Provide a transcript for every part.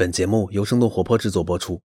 本节目由生动活泼制作播出。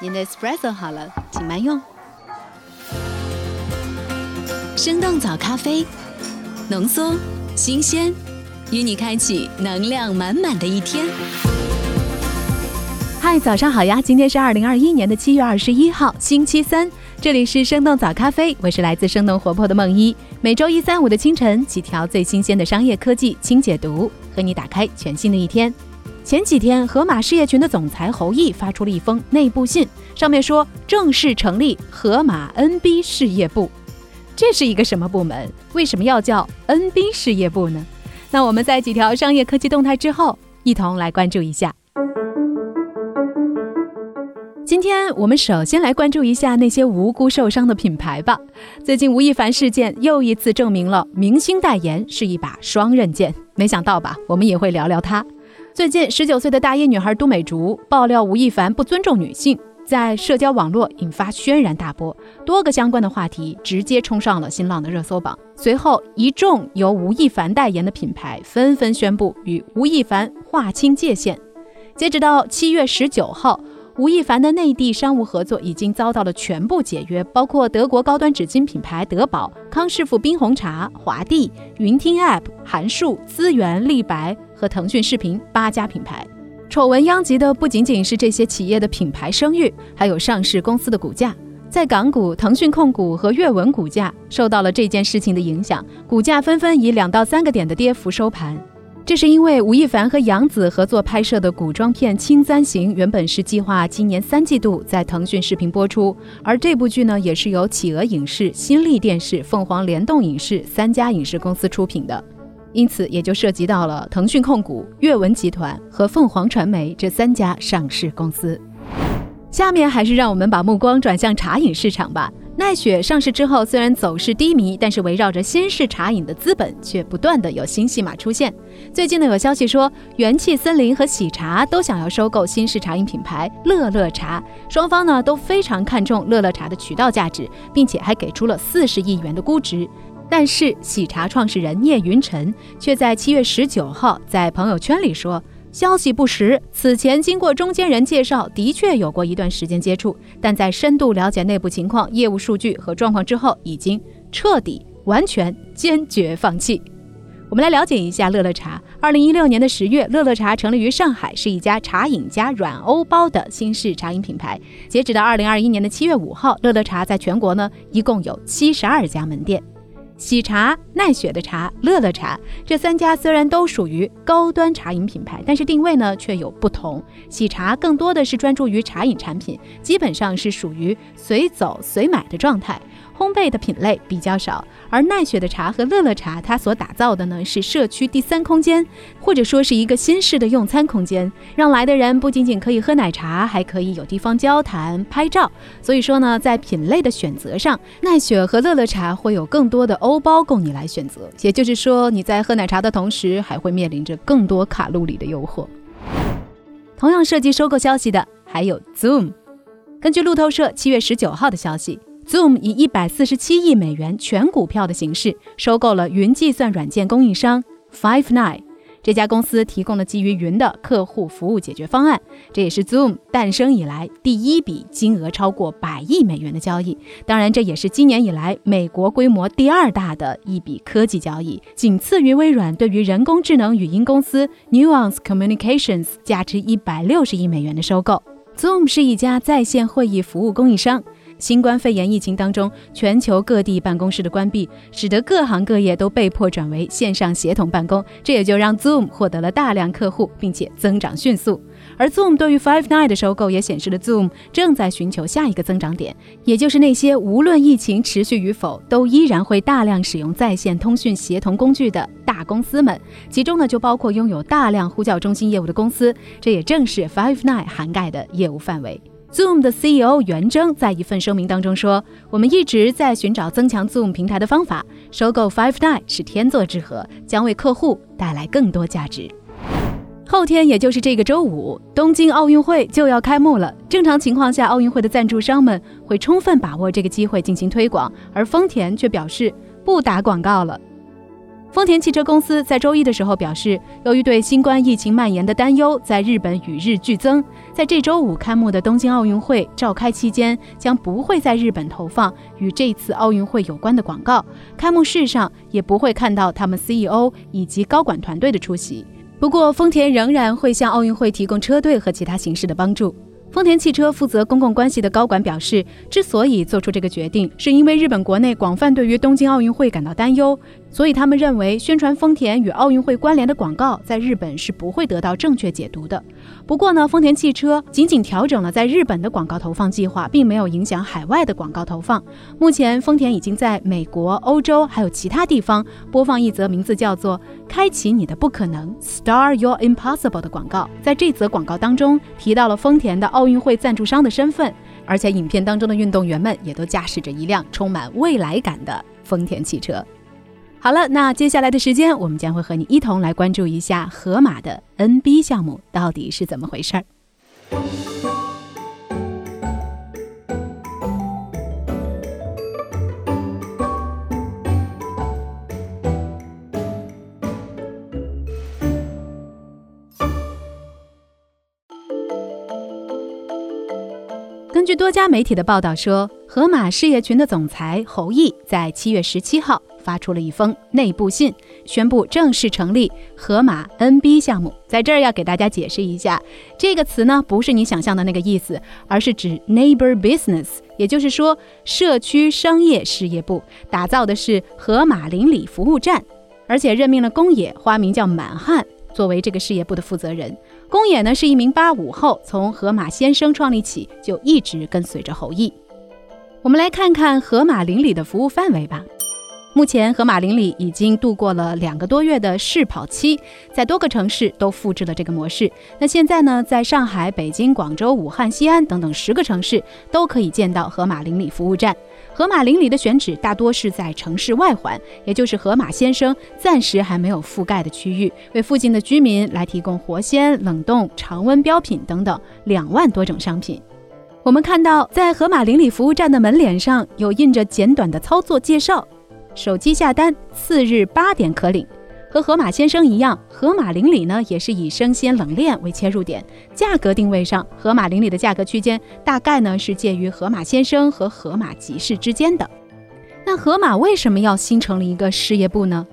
您的 espresso 好了，请慢用。生动早咖啡，浓缩、新鲜，与你开启能量满满的一天。嗨，早上好呀！今天是二零二一年的七月二十一号，星期三。这里是生动早咖啡，我是来自生动活泼的梦一。每周一、三、五的清晨，几条最新鲜的商业科技轻解读，和你打开全新的一天。前几天，盒马事业群的总裁侯毅发出了一封内部信，上面说正式成立盒马 NB 事业部。这是一个什么部门？为什么要叫 NB 事业部呢？那我们在几条商业科技动态之后，一同来关注一下。今天我们首先来关注一下那些无辜受伤的品牌吧。最近吴亦凡事件又一次证明了明星代言是一把双刃剑。没想到吧？我们也会聊聊他。最近，十九岁的大一女孩都美竹爆料吴亦凡不尊重女性，在社交网络引发轩然大波，多个相关的话题直接冲上了新浪的热搜榜。随后，一众由吴亦凡代言的品牌纷纷宣布与吴亦凡划清界限。截止到七月十九号。吴亦凡的内地商务合作已经遭到了全部解约，包括德国高端纸巾品牌德宝、康师傅冰红茶、华帝、云听 App、韩束、资源、立白和腾讯视频八家品牌。丑闻殃及的不仅仅是这些企业的品牌声誉，还有上市公司的股价。在港股，腾讯控股和阅文股价受到了这件事情的影响，股价纷纷以两到三个点的跌幅收盘。这是因为吴亦凡和杨紫合作拍摄的古装片《青簪行》原本是计划今年三季度在腾讯视频播出，而这部剧呢也是由企鹅影视、新力电视、凤凰联动影视三家影视公司出品的，因此也就涉及到了腾讯控股、阅文集团和凤凰传媒这三家上市公司。下面还是让我们把目光转向茶饮市场吧。奈雪上市之后，虽然走势低迷，但是围绕着新式茶饮的资本却不断的有新戏码出现。最近呢，有消息说元气森林和喜茶都想要收购新式茶饮品牌乐乐茶，双方呢都非常看重乐乐茶的渠道价值，并且还给出了四十亿元的估值。但是喜茶创始人聂云辰却在七月十九号在朋友圈里说。消息不实。此前经过中间人介绍，的确有过一段时间接触，但在深度了解内部情况、业务数据和状况之后，已经彻底、完全、坚决放弃。我们来了解一下乐乐茶。二零一六年的十月，乐乐茶成立于上海，是一家茶饮加软欧包的新式茶饮品牌。截止到二零二一年的七月五号，乐乐茶在全国呢一共有七十二家门店。喜茶、奈雪的茶、乐乐茶这三家虽然都属于高端茶饮品牌，但是定位呢却有不同。喜茶更多的是专注于茶饮产品，基本上是属于随走随买的状态。烘焙的品类比较少，而奈雪的茶和乐乐茶，它所打造的呢是社区第三空间，或者说是一个新式的用餐空间，让来的人不仅仅可以喝奶茶，还可以有地方交谈、拍照。所以说呢，在品类的选择上，奈雪和乐乐茶会有更多的欧包供你来选择，也就是说你在喝奶茶的同时，还会面临着更多卡路里的诱惑。同样涉及收购消息的还有 Zoom，根据路透社七月十九号的消息。Zoom 以一百四十七亿美元全股票的形式收购了云计算软件供应商 Five Nine。这家公司提供了基于云的客户服务解决方案，这也是 Zoom 诞生以来第一笔金额超过百亿美元的交易。当然，这也是今年以来美国规模第二大的一笔科技交易，仅次于微软对于人工智能语音公司 Nuance Communications 价值一百六十亿美元的收购。Zoom 是一家在线会议服务供应商。新冠肺炎疫情当中，全球各地办公室的关闭，使得各行各业都被迫转为线上协同办公，这也就让 Zoom 获得了大量客户，并且增长迅速。而 Zoom 对于 Five Nine 的收购，也显示了 Zoom 正在寻求下一个增长点，也就是那些无论疫情持续与否，都依然会大量使用在线通讯协同工具的大公司们。其中呢，就包括拥有大量呼叫中心业务的公司，这也正是 Five Nine 涵盖的业务范围。Zoom 的 CEO 袁征在一份声明当中说：“我们一直在寻找增强 Zoom 平台的方法，收购 Five Nine 是天作之合，将为客户带来更多价值。”后天，也就是这个周五，东京奥运会就要开幕了。正常情况下，奥运会的赞助商们会充分把握这个机会进行推广，而丰田却表示。不打广告了。丰田汽车公司在周一的时候表示，由于对新冠疫情蔓延的担忧，在日本与日俱增，在这周五开幕的东京奥运会召开期间，将不会在日本投放与这次奥运会有关的广告。开幕式上也不会看到他们 CEO 以及高管团队的出席。不过，丰田仍然会向奥运会提供车队和其他形式的帮助。丰田汽车负责公共关系的高管表示，之所以做出这个决定，是因为日本国内广泛对于东京奥运会感到担忧，所以他们认为宣传丰田与奥运会关联的广告在日本是不会得到正确解读的。不过呢，丰田汽车仅仅调整了在日本的广告投放计划，并没有影响海外的广告投放。目前，丰田已经在美国、欧洲还有其他地方播放一则名字叫做“开启你的不可能 ”（Star Your Impossible） 的广告。在这则广告当中，提到了丰田的奥运会赞助商的身份，而且影片当中的运动员们也都驾驶着一辆充满未来感的丰田汽车。好了，那接下来的时间，我们将会和你一同来关注一下河马的 NB 项目到底是怎么回事儿。根据多家媒体的报道说，河马事业群的总裁侯毅在七月十七号。发出了一封内部信，宣布正式成立河马 NB 项目。在这儿要给大家解释一下，这个词呢不是你想象的那个意思，而是指 neighbor business，也就是说社区商业事业部打造的是河马邻里服务站，而且任命了宫野，花名叫满汉，作为这个事业部的负责人。宫野呢是一名八五后，从河马先生创立起就一直跟随着侯毅。我们来看看河马邻里的服务范围吧。目前，河马邻里已经度过了两个多月的试跑期，在多个城市都复制了这个模式。那现在呢，在上海、北京、广州、武汉、西安等等十个城市都可以见到河马邻里服务站。河马邻里的选址大多是在城市外环，也就是河马先生暂时还没有覆盖的区域，为附近的居民来提供活鲜、冷冻、常温标品等等两万多种商品。我们看到，在河马邻里服务站的门脸上有印着简短的操作介绍。手机下单，次日八点可领。和河马先生一样，河马邻里呢也是以生鲜冷链为切入点。价格定位上，河马邻里的价格区间大概呢是介于河马先生和河马集市之间的。那河马为什么要新成立一个事业部呢？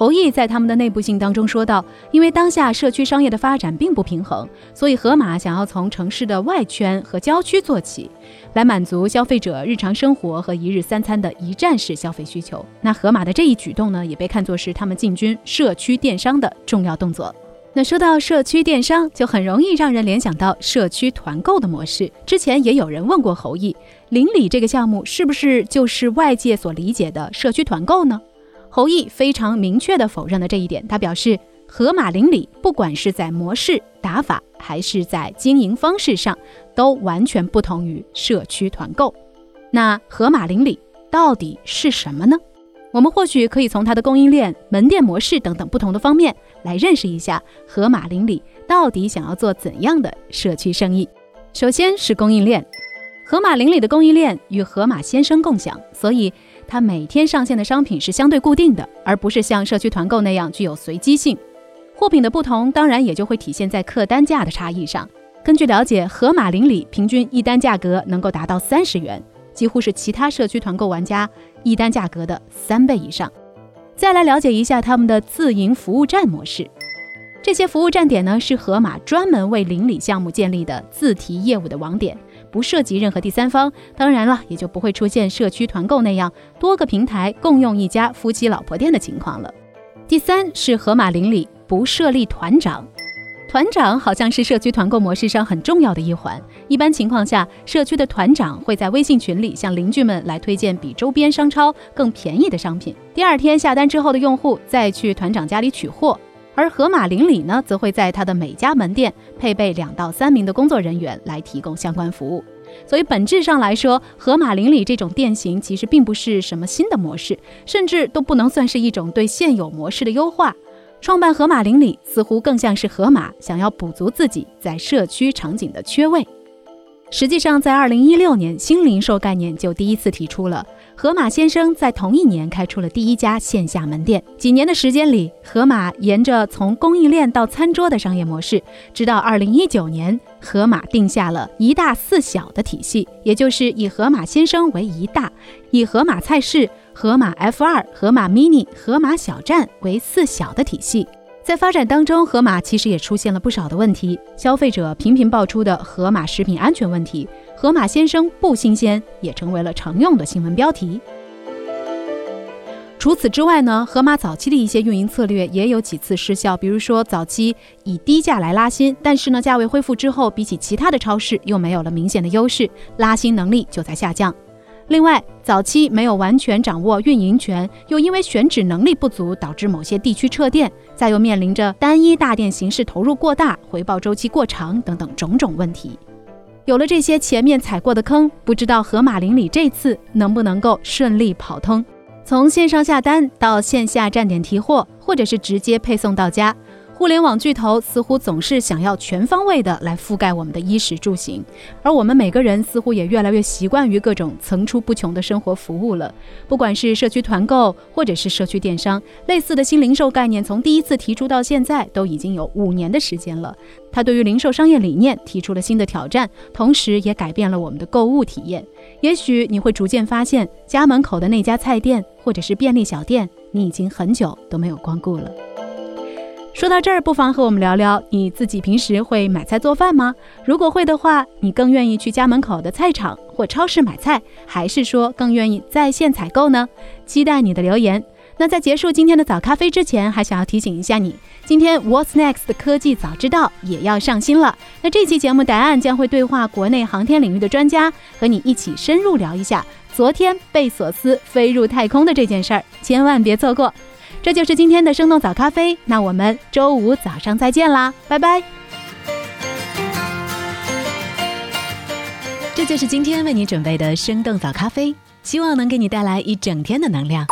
侯毅在他们的内部信当中说道：“因为当下社区商业的发展并不平衡，所以河马想要从城市的外圈和郊区做起，来满足消费者日常生活和一日三餐的一站式消费需求。那河马的这一举动呢，也被看作是他们进军社区电商的重要动作。那说到社区电商，就很容易让人联想到社区团购的模式。之前也有人问过侯毅，邻里这个项目是不是就是外界所理解的社区团购呢？”侯毅非常明确地否认了这一点。他表示，河马邻里不管是在模式打法，还是在经营方式上，都完全不同于社区团购。那河马邻里到底是什么呢？我们或许可以从它的供应链、门店模式等等不同的方面来认识一下河马邻里到底想要做怎样的社区生意。首先是供应链，河马邻里的供应链与河马先生共享，所以。它每天上线的商品是相对固定的，而不是像社区团购那样具有随机性。货品的不同，当然也就会体现在客单价的差异上。根据了解，盒马邻里平均一单价格能够达到三十元，几乎是其他社区团购玩家一单价格的三倍以上。再来了解一下他们的自营服务站模式。这些服务站点呢，是盒马专门为邻里项目建立的自提业务的网点。不涉及任何第三方，当然了，也就不会出现社区团购那样多个平台共用一家夫妻老婆店的情况了。第三是盒马邻里不设立团长，团长好像是社区团购模式上很重要的一环。一般情况下，社区的团长会在微信群里向邻居们来推荐比周边商超更便宜的商品，第二天下单之后的用户再去团长家里取货。而盒马邻里呢，则会在它的每家门店配备两到三名的工作人员来提供相关服务。所以本质上来说，盒马邻里这种店型其实并不是什么新的模式，甚至都不能算是一种对现有模式的优化。创办盒马邻里似乎更像是盒马想要补足自己在社区场景的缺位。实际上，在二零一六年，新零售概念就第一次提出了。盒马先生在同一年开出了第一家线下门店。几年的时间里，盒马沿着从供应链到餐桌的商业模式，直到二零一九年，盒马定下了一大四小的体系，也就是以盒马先生为一大，以盒马菜市、盒马 F 二、盒马 mini、盒马小站为四小的体系。在发展当中，盒马其实也出现了不少的问题，消费者频频爆出的盒马食品安全问题，盒马先生不新鲜也成为了常用的新闻标题。除此之外呢，盒马早期的一些运营策略也有几次失效，比如说早期以低价来拉新，但是呢价位恢复之后，比起其他的超市又没有了明显的优势，拉新能力就在下降。另外，早期没有完全掌握运营权，又因为选址能力不足，导致某些地区撤店，再又面临着单一大店形式投入过大、回报周期过长等等种种问题。有了这些前面踩过的坑，不知道盒马邻里这次能不能够顺利跑通，从线上下单到线下站点提货，或者是直接配送到家。互联网巨头似乎总是想要全方位的来覆盖我们的衣食住行，而我们每个人似乎也越来越习惯于各种层出不穷的生活服务了。不管是社区团购，或者是社区电商，类似的新零售概念从第一次提出到现在都已经有五年的时间了。它对于零售商业理念提出了新的挑战，同时也改变了我们的购物体验。也许你会逐渐发现，家门口的那家菜店或者是便利小店，你已经很久都没有光顾了。说到这儿，不妨和我们聊聊你自己平时会买菜做饭吗？如果会的话，你更愿意去家门口的菜场或超市买菜，还是说更愿意在线采购呢？期待你的留言。那在结束今天的早咖啡之前，还想要提醒一下你，今天 What's Next 的科技早知道也要上新了。那这期节目答案将会对话国内航天领域的专家，和你一起深入聊一下昨天贝索斯飞入太空的这件事儿，千万别错过。这就是今天的生动早咖啡，那我们周五早上再见啦，拜拜。这就是今天为你准备的生动早咖啡，希望能给你带来一整天的能量。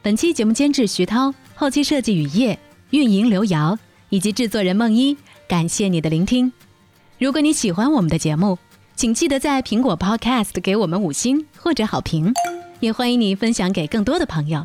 本期节目监制徐涛，后期设计雨夜，运营刘瑶，以及制作人梦一，感谢你的聆听。如果你喜欢我们的节目，请记得在苹果 Podcast 给我们五星或者好评，也欢迎你分享给更多的朋友。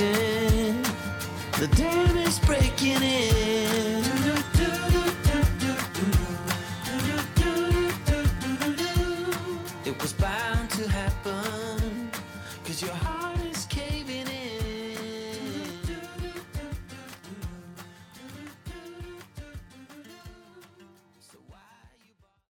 The dam is breaking in.